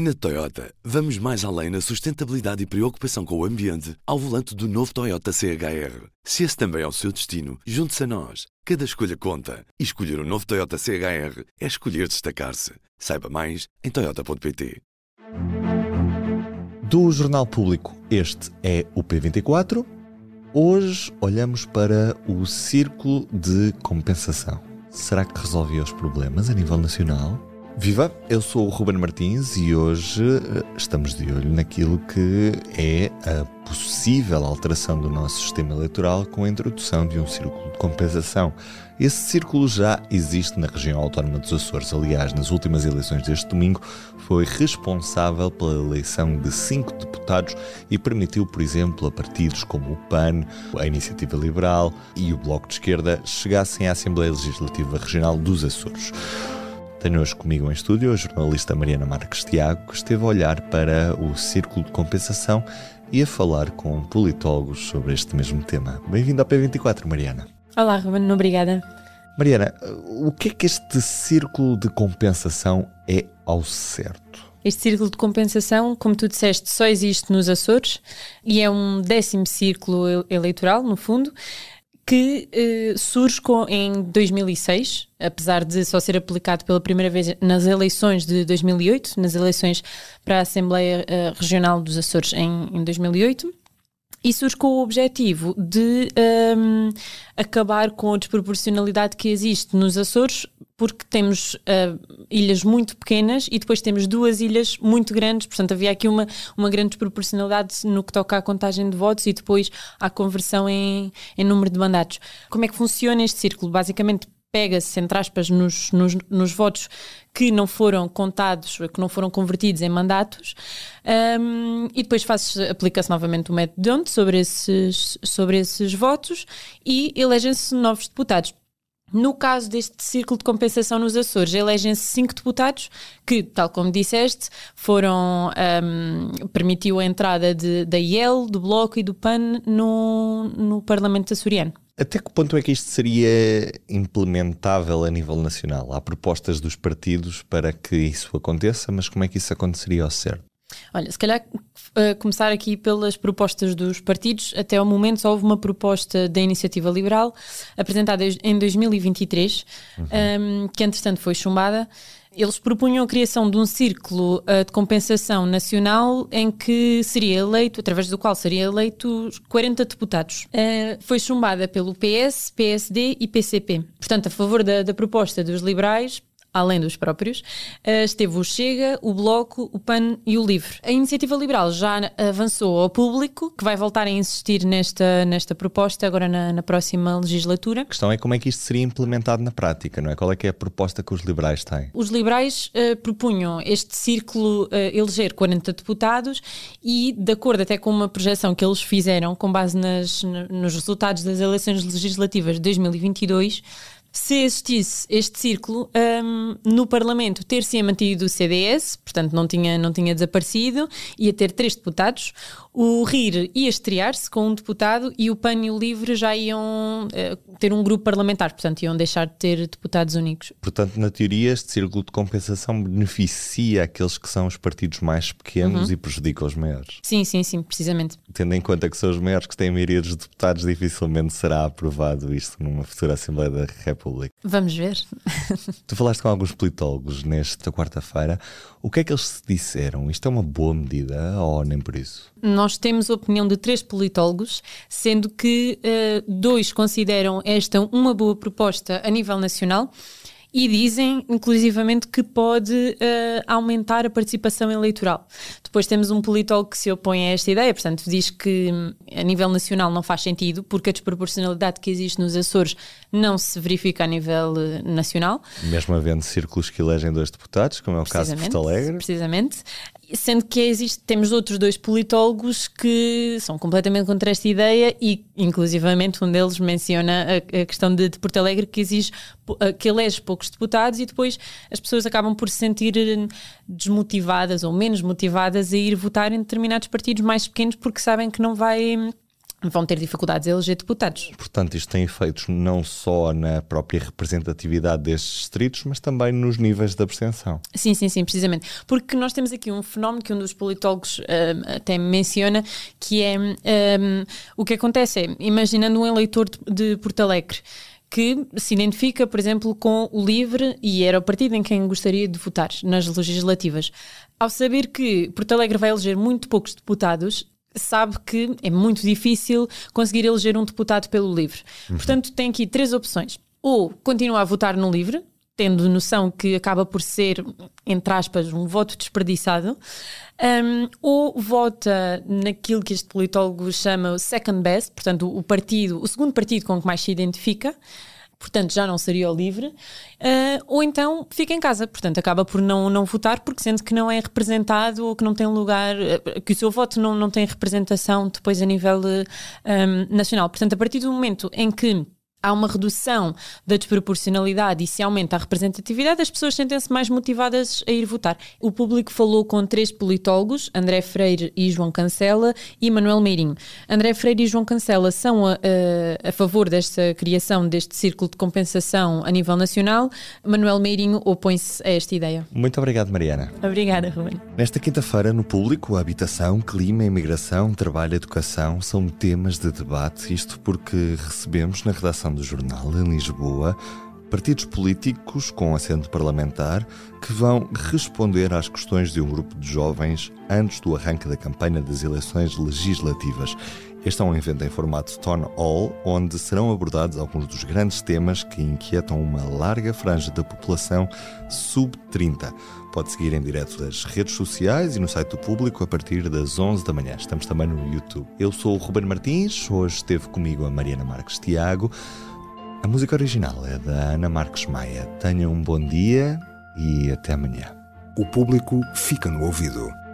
Na Toyota, vamos mais além na sustentabilidade e preocupação com o ambiente ao volante do novo Toyota CHR. Se esse também é o seu destino, junte-se a nós. Cada escolha conta. E escolher o um novo Toyota CHR é escolher destacar-se. Saiba mais em Toyota.pt. Do Jornal Público, este é o P24. Hoje olhamos para o Círculo de Compensação. Será que resolvia os problemas a nível nacional? Viva, eu sou o Ruben Martins e hoje eh, estamos de olho naquilo que é a possível alteração do nosso sistema eleitoral com a introdução de um círculo de compensação. Esse círculo já existe na região autónoma dos Açores. Aliás, nas últimas eleições deste domingo, foi responsável pela eleição de cinco deputados e permitiu, por exemplo, a partidos como o PAN, a Iniciativa Liberal e o Bloco de Esquerda chegassem à Assembleia Legislativa Regional dos Açores. Tenho hoje comigo em estúdio a jornalista Mariana Marques Tiago, que esteve a olhar para o círculo de compensação e a falar com politólogos sobre este mesmo tema. Bem-vindo ao P24, Mariana. Olá, Ruben, obrigada. Mariana, o que é que este círculo de compensação é ao certo? Este círculo de compensação, como tu disseste, só existe nos Açores e é um décimo círculo eleitoral, no fundo, que eh, surge com, em 2006, apesar de só ser aplicado pela primeira vez nas eleições de 2008, nas eleições para a Assembleia eh, Regional dos Açores em, em 2008 e surge com o objetivo de um, acabar com a desproporcionalidade que existe nos Açores, porque temos uh, ilhas muito pequenas e depois temos duas ilhas muito grandes, portanto havia aqui uma, uma grande desproporcionalidade no que toca à contagem de votos e depois à conversão em, em número de mandatos. Como é que funciona este círculo? Basicamente pega-se, entre aspas, nos, nos, nos, votos que não foram contados, que não foram convertidos em mandatos, um, e depois aplica-se novamente o método de onde sobre esses, sobre esses votos e elegem-se novos deputados. No caso deste círculo de compensação nos Açores, elegem-se cinco deputados que, tal como disseste, foram um, permitiu a entrada de, da IEL, do Bloco e do PAN no, no Parlamento açoriano. Até que ponto é que isto seria implementável a nível nacional? Há propostas dos partidos para que isso aconteça, mas como é que isso aconteceria ao certo? Olha, se calhar uh, começar aqui pelas propostas dos partidos. Até ao momento só houve uma proposta da Iniciativa Liberal apresentada em 2023, uhum. um, ehm, que entretanto foi chumbada. Eles propunham a criação de um círculo uh, de compensação nacional em que seria eleito, através do qual seria eleito 40 deputados. Uh, foi chumbada pelo PS, PSD e PCP. Portanto, a favor da, da proposta dos liberais, além dos próprios, uh, esteve o Chega, o Bloco, o PAN e o LIVRE. A Iniciativa Liberal já avançou ao público, que vai voltar a insistir nesta, nesta proposta agora na, na, próxima legislatura. A questão é como é que isto seria implementado na prática, não é? Qual é que é a proposta que os liberais têm? Os liberais uh, propunham este círculo uh, eleger 40 deputados e, de acordo até com uma projeção que eles fizeram, com base nas, nos resultados das eleições legislativas de 2022, se existisse este círculo, um, no Parlamento ter-se mantido o CDS, portanto não tinha, não tinha desaparecido, ia ter três deputados. O RIR ia estrear-se com um deputado e o PAN e o LIVRE já iam uh, ter um grupo parlamentar, portanto iam deixar de ter deputados únicos. Portanto, na teoria, este círculo de compensação beneficia aqueles que são os partidos mais pequenos uhum. e prejudica os maiores. Sim, sim, sim, precisamente. Tendo em conta que são os maiores que têm a maioria dos deputados, dificilmente será aprovado isto numa futura Assembleia da República. Vamos ver. tu falaste com alguns politólogos nesta quarta-feira. O que é que eles se disseram? Isto é uma boa medida ou nem por isso? Nós temos a opinião de três politólogos, sendo que uh, dois consideram esta uma boa proposta a nível nacional e dizem, inclusivamente, que pode uh, aumentar a participação eleitoral. Depois temos um politólogo que se opõe a esta ideia, portanto, diz que a nível nacional não faz sentido, porque a desproporcionalidade que existe nos Açores não se verifica a nível uh, nacional. Mesmo havendo círculos que elegem dois deputados, como é o caso de Porto Alegre. Precisamente sendo que existe, temos outros dois politólogos que são completamente contra esta ideia e, inclusivamente, um deles menciona a, a questão de, de, Porto Alegre que exige que elege poucos deputados e depois as pessoas acabam por se sentir hum, desmotivadas ou menos motivadas a ir votar em determinados partidos mais pequenos porque sabem que não vai vão ter dificuldades a eleger deputados. Portanto, isto tem efeitos não só na própria representatividade destes distritos, mas também nos níveis de abstenção. Sim, sim, sim, precisamente. Porque nós temos aqui um fenómeno que um dos politólogos uh, até menciona, que é um, o que acontece é, imaginando um eleitor de, de Porto Alegre, que se identifica, por exemplo, com o LIVRE e era o partido em quem gostaria de votar nas legislativas. Ao saber que Porto Alegre vai eleger muito poucos deputados, sabe que é muito difícil conseguir eleger um deputado pelo LIVRE. Uhum. Portanto, tem aqui três opções. Ou continua a votar no LIVRE, tendo noção que acaba por ser, entre aspas, um voto desperdiçado, um, ou vota naquilo que este politólogo chama o second best, portanto, o partido, o segundo partido com que mais se identifica, portanto já não seria o livre, uh, ou então fica em casa, portanto acaba por não, não votar porque sente que não é representado ou que não tem lugar, uh, que o seu voto não, não tem representação depois a nível um, nacional. Portanto, a partir do momento em que há uma redução da desproporcionalidade e se aumenta a representatividade, as pessoas sentem-se mais motivadas a ir votar. O público falou com três politólogos, André Freire e João Cancela e Manuel Meirinho. André Freire e João Cancela são a, a, a favor desta criação deste círculo de compensação a nível nacional. Manuel Meirinho opõe-se a esta ideia. Muito obrigado, Mariana. Obrigada, Ruben. Nesta quinta-feira, no público, habitação, clima, imigração, trabalho, educação são temas de debate, isto porque recebemos na redação do jornal em Lisboa partidos políticos com assento parlamentar que vão responder às questões de um grupo de jovens antes do arranque da campanha das eleições legislativas. Este é um evento em formato Town Hall, onde serão abordados alguns dos grandes temas que inquietam uma larga franja da população sub-30. Pode seguir em direto das redes sociais e no site do público a partir das 11 da manhã. Estamos também no YouTube. Eu sou o Ruben Martins, hoje esteve comigo a Mariana Marques Tiago. A música original é da Ana Marques Maia. Tenha um bom dia e até amanhã. O público fica no ouvido.